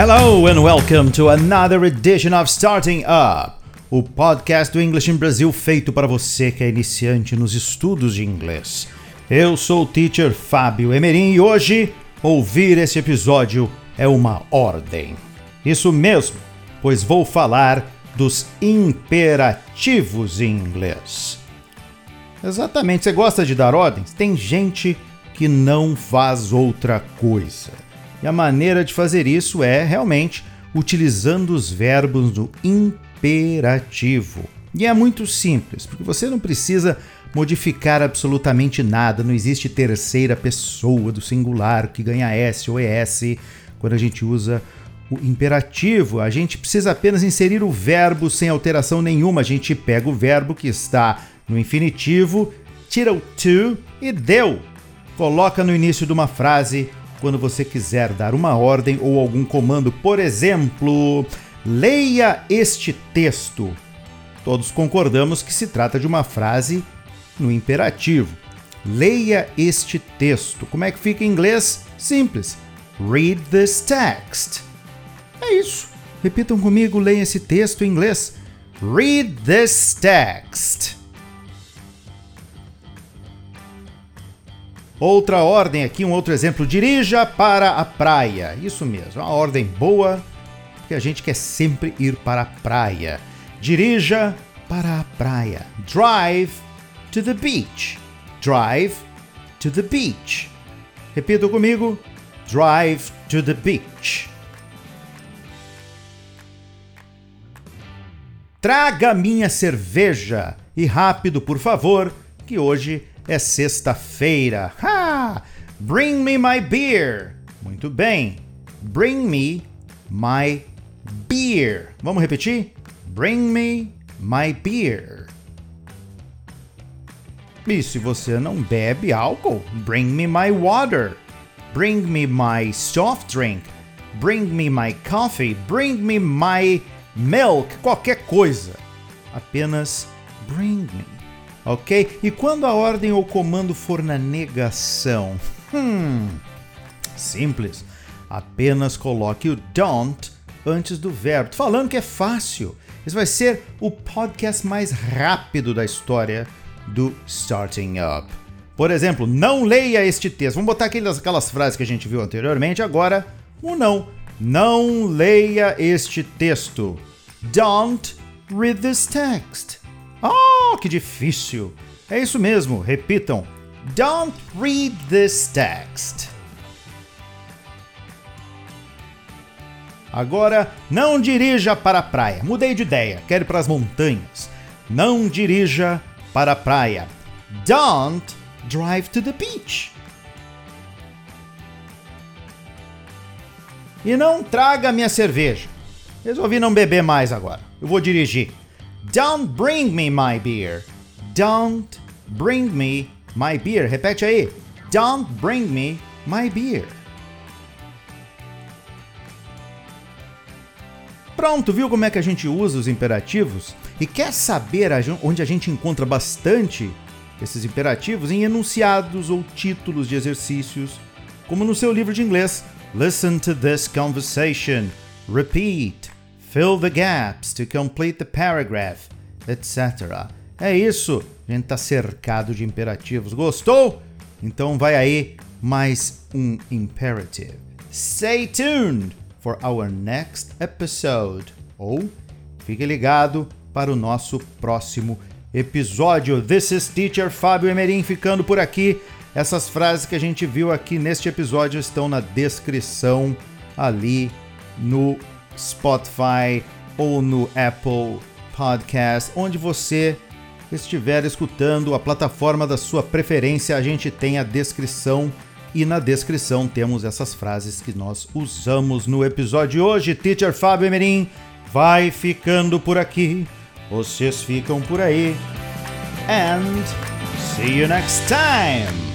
Hello and welcome to another edition of Starting Up, o podcast do English in Brasil feito para você que é iniciante nos estudos de inglês. Eu sou o teacher Fábio Emerim e hoje ouvir esse episódio é uma ordem. Isso mesmo, pois vou falar dos imperativos em inglês. Exatamente, você gosta de dar ordens? Tem gente que não faz outra coisa. E a maneira de fazer isso é realmente utilizando os verbos do imperativo. E é muito simples, porque você não precisa modificar absolutamente nada, não existe terceira pessoa do singular que ganha S ou ES quando a gente usa o imperativo. A gente precisa apenas inserir o verbo sem alteração nenhuma. A gente pega o verbo que está no infinitivo, tira o to e deu. Coloca no início de uma frase quando você quiser dar uma ordem ou algum comando. Por exemplo, leia este texto. Todos concordamos que se trata de uma frase no imperativo. Leia este texto. Como é que fica em inglês? Simples. Read this text. É isso. Repitam comigo, leia esse texto em inglês. Read this text. Outra ordem aqui, um outro exemplo. Dirija para a praia. Isso mesmo, uma ordem boa, porque a gente quer sempre ir para a praia. Dirija para a praia. Drive to the beach. Drive to the beach. Repita comigo. Drive to the beach. Traga minha cerveja e rápido, por favor, que hoje é sexta-feira. Ha! Bring me my beer. Muito bem. Bring me my beer. Vamos repetir? Bring me my beer. E se você não bebe álcool, bring me my water. Bring me my soft drink. Bring me my coffee. Bring me my milk. Qualquer coisa. Apenas bring me ok? E quando a ordem ou comando for na negação? Hum, simples. Apenas coloque o don't antes do verbo. Tô falando que é fácil. Esse vai ser o podcast mais rápido da história do Starting Up. Por exemplo, não leia este texto. Vamos botar aquelas, aquelas frases que a gente viu anteriormente. Agora, o não. Não leia este texto. Don't read this text. Oh, que difícil! É isso mesmo, repitam. Don't read this text. Agora, não dirija para a praia. Mudei de ideia, quero ir para as montanhas. Não dirija para a praia. Don't drive to the beach. E não traga minha cerveja. Resolvi não beber mais agora. Eu vou dirigir. Don't bring me my beer. Don't bring me my beer. Repete aí. Don't bring me my beer. Pronto, viu como é que a gente usa os imperativos? E quer saber onde a gente encontra bastante esses imperativos? Em enunciados ou títulos de exercícios, como no seu livro de inglês. Listen to this conversation. Repeat. Fill the gaps to complete the paragraph, etc. É isso, a gente está cercado de imperativos. Gostou? Então vai aí mais um imperative. Stay tuned for our next episode. Ou fique ligado para o nosso próximo episódio. This is Teacher Fábio Emerim ficando por aqui. Essas frases que a gente viu aqui neste episódio estão na descrição ali no Spotify ou no Apple Podcast, onde você estiver escutando a plataforma da sua preferência, a gente tem a descrição e na descrição temos essas frases que nós usamos no episódio de hoje. Teacher Fábio Emerim vai ficando por aqui. Vocês ficam por aí. And see you next time.